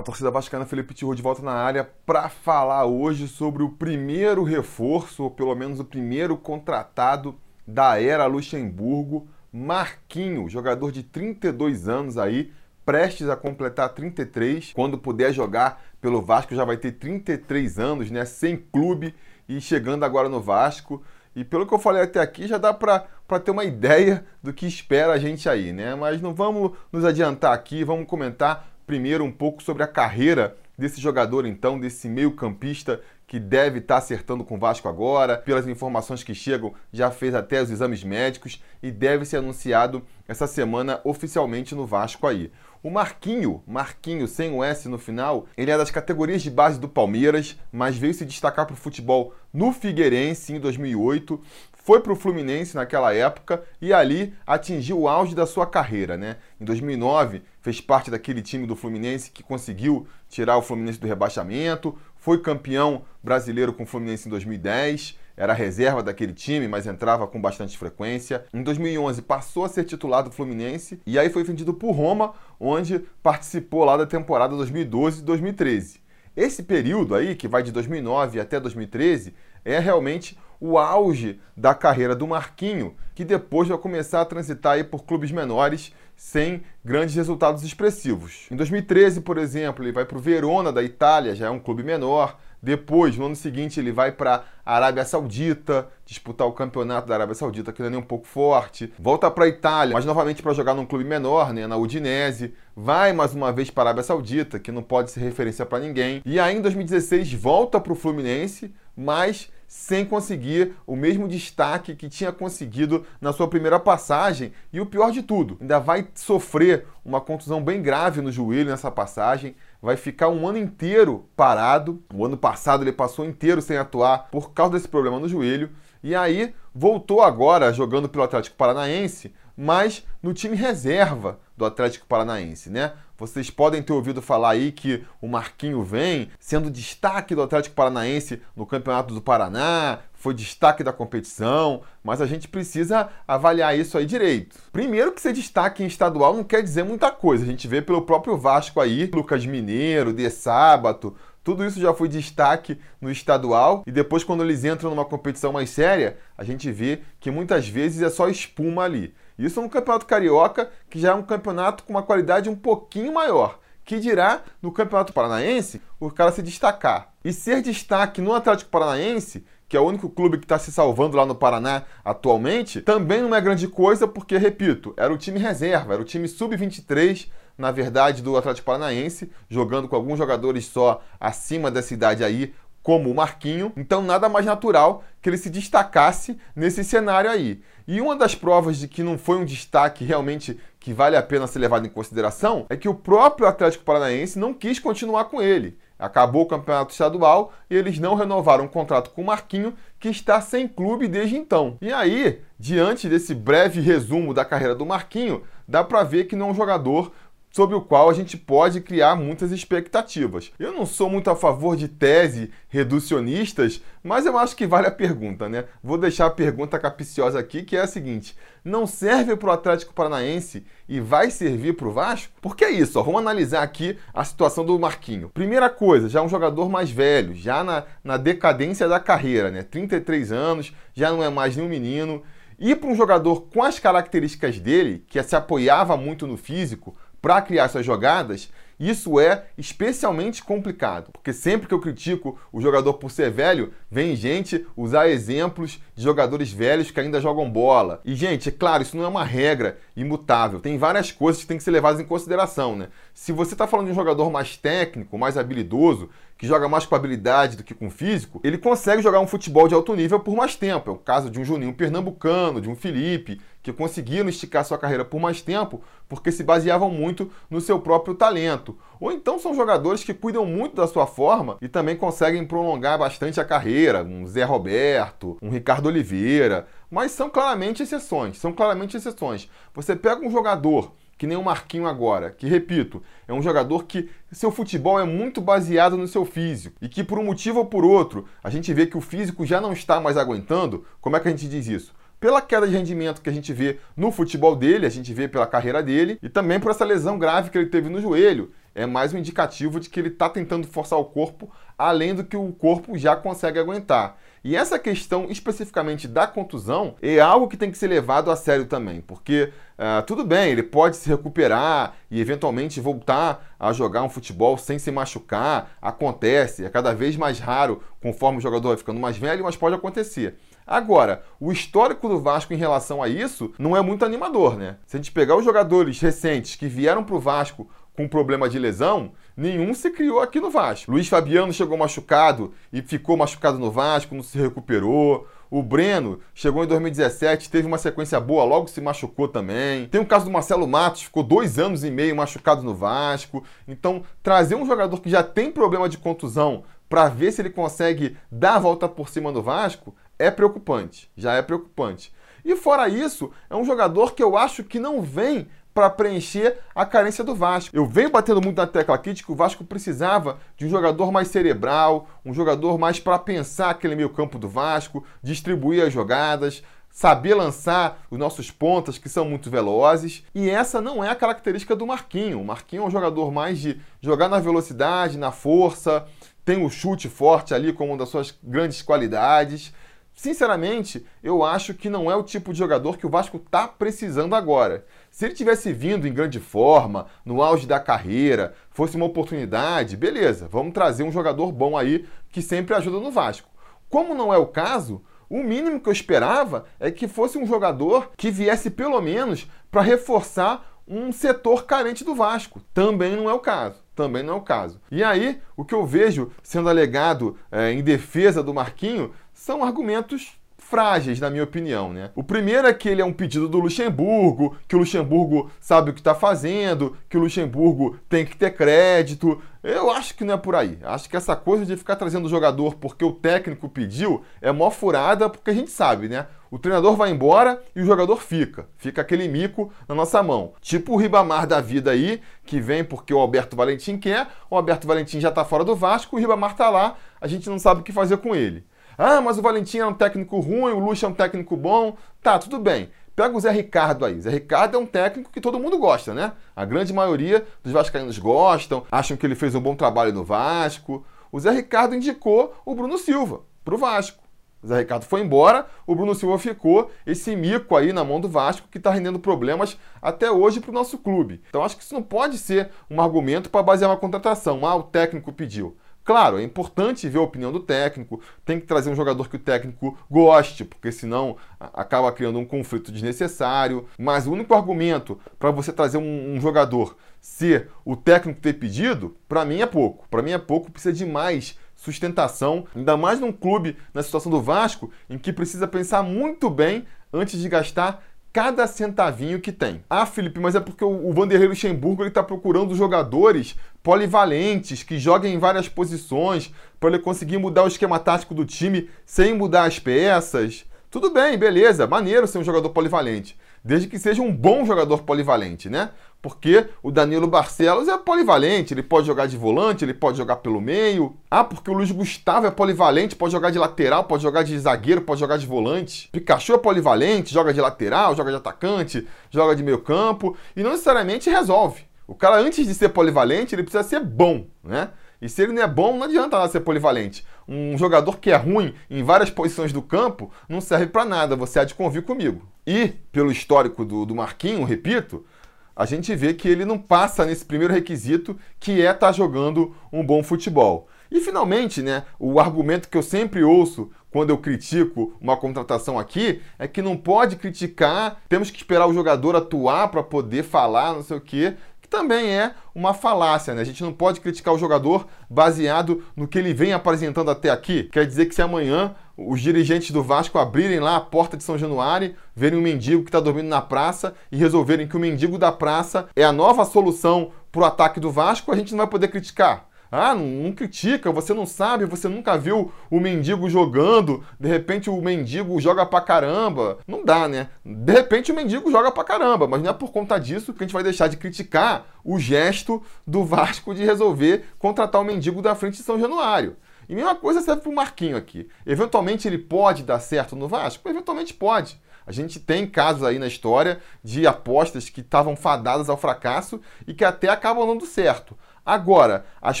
Fala, torcida vascaína, Felipe Tiru de volta na área para falar hoje sobre o primeiro reforço, ou pelo menos o primeiro contratado da era Luxemburgo, Marquinho, jogador de 32 anos aí, prestes a completar 33, quando puder jogar pelo Vasco já vai ter 33 anos, né, sem clube e chegando agora no Vasco. E pelo que eu falei até aqui, já dá para ter uma ideia do que espera a gente aí, né? Mas não vamos nos adiantar aqui, vamos comentar primeiro um pouco sobre a carreira desse jogador, então, desse meio-campista que deve estar tá acertando com o Vasco agora. Pelas informações que chegam, já fez até os exames médicos e deve ser anunciado essa semana oficialmente no Vasco aí. O Marquinho, Marquinho sem o S no final, ele é das categorias de base do Palmeiras, mas veio se destacar para o futebol no Figueirense em 2008 foi para o Fluminense naquela época e ali atingiu o auge da sua carreira. Né? Em 2009, fez parte daquele time do Fluminense que conseguiu tirar o Fluminense do rebaixamento, foi campeão brasileiro com o Fluminense em 2010, era reserva daquele time, mas entrava com bastante frequência. Em 2011 passou a ser titular do Fluminense e aí foi vendido por Roma, onde participou lá da temporada 2012 e 2013. Esse período aí, que vai de 2009 até 2013, é realmente o auge da carreira do Marquinho, que depois vai começar a transitar aí por clubes menores sem grandes resultados expressivos. Em 2013, por exemplo, ele vai para o Verona da Itália, já é um clube menor. Depois, no ano seguinte, ele vai para a Arábia Saudita, disputar o campeonato da Arábia Saudita, que não é nem um pouco forte. Volta para a Itália, mas novamente para jogar num clube menor, né, na Udinese. Vai mais uma vez para a Arábia Saudita, que não pode ser referência para ninguém. E aí, em 2016, volta para o Fluminense, mas sem conseguir o mesmo destaque que tinha conseguido na sua primeira passagem. E o pior de tudo, ainda vai sofrer uma contusão bem grave no joelho nessa passagem, vai ficar um ano inteiro parado. O ano passado ele passou inteiro sem atuar por causa desse problema no joelho. E aí voltou agora jogando pelo Atlético Paranaense, mas no time reserva do Atlético Paranaense, né? Vocês podem ter ouvido falar aí que o Marquinho vem sendo destaque do Atlético Paranaense no Campeonato do Paraná, foi destaque da competição, mas a gente precisa avaliar isso aí direito. Primeiro que ser destaque em estadual não quer dizer muita coisa. A gente vê pelo próprio Vasco aí, Lucas Mineiro, De Sábato, tudo isso já foi destaque no estadual e depois quando eles entram numa competição mais séria, a gente vê que muitas vezes é só espuma ali. Isso no Campeonato Carioca, que já é um campeonato com uma qualidade um pouquinho maior. Que dirá no Campeonato Paranaense o cara se destacar. E ser destaque no Atlético Paranaense, que é o único clube que está se salvando lá no Paraná atualmente, também não é grande coisa, porque, repito, era o time reserva, era o time sub-23, na verdade, do Atlético Paranaense, jogando com alguns jogadores só acima dessa idade aí, como o Marquinho, então nada mais natural que ele se destacasse nesse cenário aí. E uma das provas de que não foi um destaque realmente que vale a pena ser levado em consideração é que o próprio Atlético Paranaense não quis continuar com ele. Acabou o campeonato estadual e eles não renovaram o contrato com o Marquinho, que está sem clube desde então. E aí, diante desse breve resumo da carreira do Marquinho, dá para ver que não é um jogador sobre o qual a gente pode criar muitas expectativas. Eu não sou muito a favor de tese reducionistas, mas eu acho que vale a pergunta, né? Vou deixar a pergunta capiciosa aqui, que é a seguinte: não serve para o Atlético Paranaense e vai servir para o Vasco? Porque é isso, ó, vamos analisar aqui a situação do Marquinho. Primeira coisa, já é um jogador mais velho, já na, na decadência da carreira, né? 33 anos, já não é mais nenhum menino. E para um jogador com as características dele, que se apoiava muito no físico, para criar suas jogadas, isso é especialmente complicado, porque sempre que eu critico o jogador por ser velho, vem gente usar exemplos de jogadores velhos que ainda jogam bola. E, gente, é claro, isso não é uma regra imutável. Tem várias coisas que têm que ser levadas em consideração, né? Se você está falando de um jogador mais técnico, mais habilidoso, que joga mais com habilidade do que com físico, ele consegue jogar um futebol de alto nível por mais tempo. É o caso de um Juninho Pernambucano, de um Felipe, que conseguiram esticar sua carreira por mais tempo porque se baseavam muito no seu próprio talento. Ou então são jogadores que cuidam muito da sua forma e também conseguem prolongar bastante a carreira, um Zé Roberto, um Ricardo Oliveira, mas são claramente exceções, são claramente exceções. Você pega um jogador que nem o Marquinho agora, que repito, é um jogador que seu futebol é muito baseado no seu físico e que por um motivo ou por outro, a gente vê que o físico já não está mais aguentando. Como é que a gente diz isso? Pela queda de rendimento que a gente vê no futebol dele, a gente vê pela carreira dele, e também por essa lesão grave que ele teve no joelho. é mais um indicativo de que ele está tentando forçar o corpo além do que o corpo já consegue aguentar. E essa questão especificamente da contusão é algo que tem que ser levado a sério também, porque uh, tudo bem, ele pode se recuperar e eventualmente voltar a jogar um futebol sem se machucar, acontece, é cada vez mais raro conforme o jogador vai ficando mais velho, mas pode acontecer. Agora, o histórico do Vasco em relação a isso não é muito animador, né? Se a gente pegar os jogadores recentes que vieram para o Vasco com problema de lesão, nenhum se criou aqui no Vasco. Luiz Fabiano chegou machucado e ficou machucado no Vasco, não se recuperou. O Breno chegou em 2017, teve uma sequência boa, logo se machucou também. Tem o caso do Marcelo Matos, ficou dois anos e meio machucado no Vasco. Então, trazer um jogador que já tem problema de contusão para ver se ele consegue dar a volta por cima do Vasco é preocupante. Já é preocupante. E fora isso, é um jogador que eu acho que não vem para preencher a carência do Vasco. Eu venho batendo muito na tecla aqui de que o Vasco precisava de um jogador mais cerebral, um jogador mais para pensar aquele meio campo do Vasco, distribuir as jogadas, saber lançar os nossos pontas que são muito velozes. E essa não é a característica do Marquinho. O Marquinho é um jogador mais de jogar na velocidade, na força, tem o chute forte ali como uma das suas grandes qualidades. Sinceramente, eu acho que não é o tipo de jogador que o Vasco está precisando agora. Se ele tivesse vindo em grande forma, no auge da carreira, fosse uma oportunidade, beleza, vamos trazer um jogador bom aí que sempre ajuda no Vasco. Como não é o caso, o mínimo que eu esperava é que fosse um jogador que viesse pelo menos para reforçar um setor carente do Vasco. Também não é o caso. Também não é o caso. E aí, o que eu vejo sendo alegado é, em defesa do Marquinho são argumentos frágeis, na minha opinião. Né? O primeiro é que ele é um pedido do Luxemburgo, que o Luxemburgo sabe o que está fazendo, que o Luxemburgo tem que ter crédito. Eu acho que não é por aí. Acho que essa coisa de ficar trazendo o jogador porque o técnico pediu é mó furada, porque a gente sabe, né? O treinador vai embora e o jogador fica. Fica aquele mico na nossa mão. Tipo o Ribamar da vida aí, que vem porque o Alberto Valentim quer, o Alberto Valentim já está fora do Vasco, o Ribamar está lá, a gente não sabe o que fazer com ele. Ah, mas o Valentim é um técnico ruim, o Lucha é um técnico bom. Tá, tudo bem. Pega o Zé Ricardo aí. Zé Ricardo é um técnico que todo mundo gosta, né? A grande maioria dos vascaínos gostam, acham que ele fez um bom trabalho no Vasco. O Zé Ricardo indicou o Bruno Silva para o Vasco. O Zé Ricardo foi embora, o Bruno Silva ficou, esse mico aí na mão do Vasco que está rendendo problemas até hoje para o nosso clube. Então acho que isso não pode ser um argumento para basear uma contratação. Ah, o técnico pediu. Claro, é importante ver a opinião do técnico, tem que trazer um jogador que o técnico goste, porque senão acaba criando um conflito desnecessário. Mas o único argumento para você trazer um, um, jogador ser o técnico ter pedido, para mim é pouco. Para mim é pouco, precisa de mais sustentação, ainda mais num clube na situação do Vasco, em que precisa pensar muito bem antes de gastar cada centavinho que tem. Ah, Felipe, mas é porque o Vanderlei Luxemburgo está procurando jogadores polivalentes que joguem em várias posições para ele conseguir mudar o esquema tático do time sem mudar as peças. Tudo bem, beleza, maneiro ser um jogador polivalente, desde que seja um bom jogador polivalente, né? Porque o Danilo Barcelos é polivalente, ele pode jogar de volante, ele pode jogar pelo meio. Ah, porque o Luiz Gustavo é polivalente, pode jogar de lateral, pode jogar de zagueiro, pode jogar de volante. Pikachu é polivalente, joga de lateral, joga de atacante, joga de meio campo e não necessariamente resolve. O cara, antes de ser polivalente, ele precisa ser bom, né? E se ele não é bom, não adianta lá ser polivalente. Um jogador que é ruim em várias posições do campo não serve para nada, você há de convir comigo. E, pelo histórico do, do Marquinho, repito, a gente vê que ele não passa nesse primeiro requisito, que é estar tá jogando um bom futebol. E finalmente, né, o argumento que eu sempre ouço quando eu critico uma contratação aqui é que não pode criticar, temos que esperar o jogador atuar para poder falar, não sei o quê também é uma falácia, né? A gente não pode criticar o jogador baseado no que ele vem apresentando até aqui. Quer dizer que se amanhã os dirigentes do Vasco abrirem lá a porta de São Januário, verem um mendigo que está dormindo na praça e resolverem que o mendigo da praça é a nova solução para o ataque do Vasco, a gente não vai poder criticar. Ah, não, não, critica, você não sabe, você nunca viu o mendigo jogando, de repente o mendigo joga pra caramba. Não dá, né? De repente o mendigo joga pra caramba, mas não é por conta disso que a gente vai deixar de criticar o gesto do Vasco de resolver contratar o mendigo da frente de São Januário. E mesma coisa serve pro Marquinho aqui. Eventualmente ele pode dar certo no Vasco? Eventualmente pode. A gente tem casos aí na história de apostas que estavam fadadas ao fracasso e que até acabam dando certo. Agora, as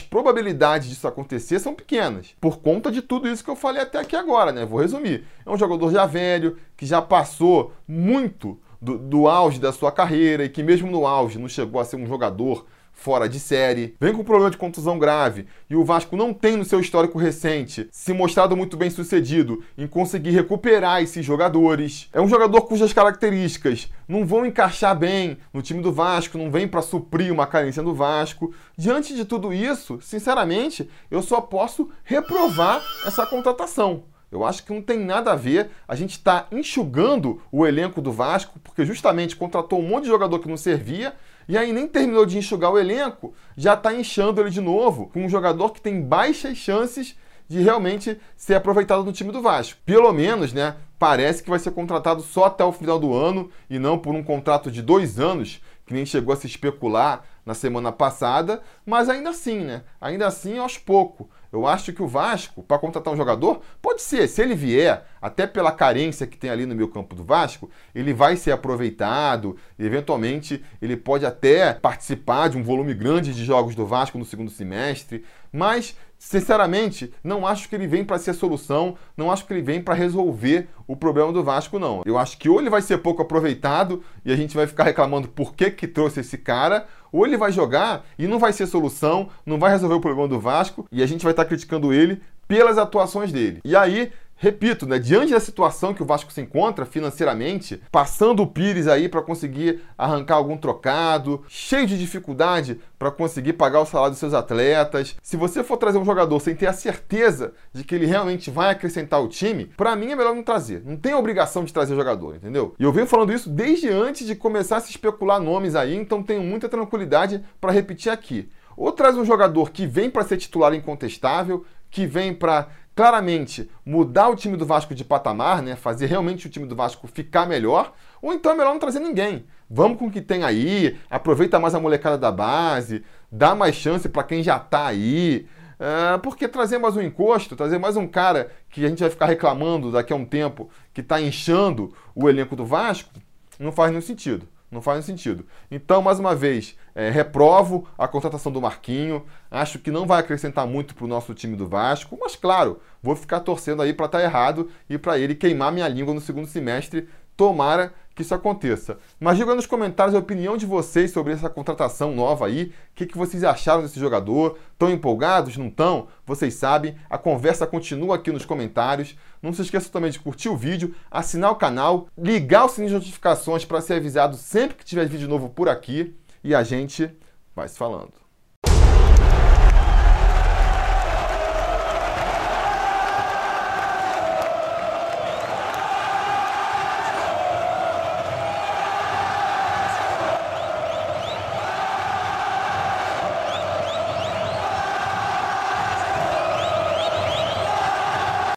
probabilidades disso acontecer são pequenas, por conta de tudo isso que eu falei até aqui agora, né? Vou resumir. É um jogador já velho, que já passou muito do, do auge da sua carreira e que mesmo no auge não chegou a ser um jogador fora de série, vem com problema de contusão grave e o Vasco não tem no seu histórico recente se mostrado muito bem sucedido em conseguir recuperar esses jogadores. É um jogador cujas características não vão encaixar bem no time do Vasco, não vem para suprir uma carência do Vasco. Diante de tudo isso, sinceramente, eu só posso reprovar essa contratação. Eu acho que não tem nada a ver. A gente está enxugando o elenco do Vasco, porque justamente contratou um monte de jogador que não servia, e aí nem terminou de enxugar o elenco, já está inchando ele de novo, com um jogador que tem baixas chances de realmente ser aproveitado no time do Vasco. Pelo menos, né? Parece que vai ser contratado só até o final do ano e não por um contrato de dois anos, que nem chegou a se especular na semana passada, mas ainda assim, né? Ainda assim, aos poucos. Eu acho que o Vasco, para contratar um jogador, pode ser, se ele vier, até pela carência que tem ali no meio campo do Vasco, ele vai ser aproveitado, eventualmente ele pode até participar de um volume grande de jogos do Vasco no segundo semestre, mas Sinceramente, não acho que ele vem para ser solução, não acho que ele vem para resolver o problema do Vasco, não. Eu acho que ou ele vai ser pouco aproveitado e a gente vai ficar reclamando por que, que trouxe esse cara, ou ele vai jogar e não vai ser solução, não vai resolver o problema do Vasco e a gente vai estar tá criticando ele pelas atuações dele. E aí repito, né, diante da situação que o Vasco se encontra financeiramente, passando o Pires aí para conseguir arrancar algum trocado, cheio de dificuldade para conseguir pagar o salário dos seus atletas. Se você for trazer um jogador sem ter a certeza de que ele realmente vai acrescentar o time, para mim é melhor não trazer. Não tem obrigação de trazer jogador, entendeu? E eu venho falando isso desde antes de começar a se especular nomes aí, então tenho muita tranquilidade para repetir aqui. Ou traz um jogador que vem para ser titular incontestável, que vem para claramente mudar o time do Vasco de patamar, né? fazer realmente o time do Vasco ficar melhor, ou então é melhor não trazer ninguém. Vamos com o que tem aí, aproveita mais a molecada da base, dá mais chance para quem já está aí. É, porque trazer mais um encosto, trazer mais um cara que a gente vai ficar reclamando daqui a um tempo que está inchando o elenco do Vasco, não faz nenhum sentido. Não faz sentido. Então, mais uma vez, é, reprovo a contratação do Marquinho. Acho que não vai acrescentar muito para o nosso time do Vasco, mas claro, vou ficar torcendo aí para estar tá errado e para ele queimar minha língua no segundo semestre. Tomara que isso aconteça. Mas diga nos comentários a opinião de vocês sobre essa contratação nova aí. O que, que vocês acharam desse jogador? Estão empolgados? Não estão? Vocês sabem. A conversa continua aqui nos comentários. Não se esqueça também de curtir o vídeo, assinar o canal, ligar o sininho de notificações para ser avisado sempre que tiver vídeo novo por aqui. E a gente vai se falando.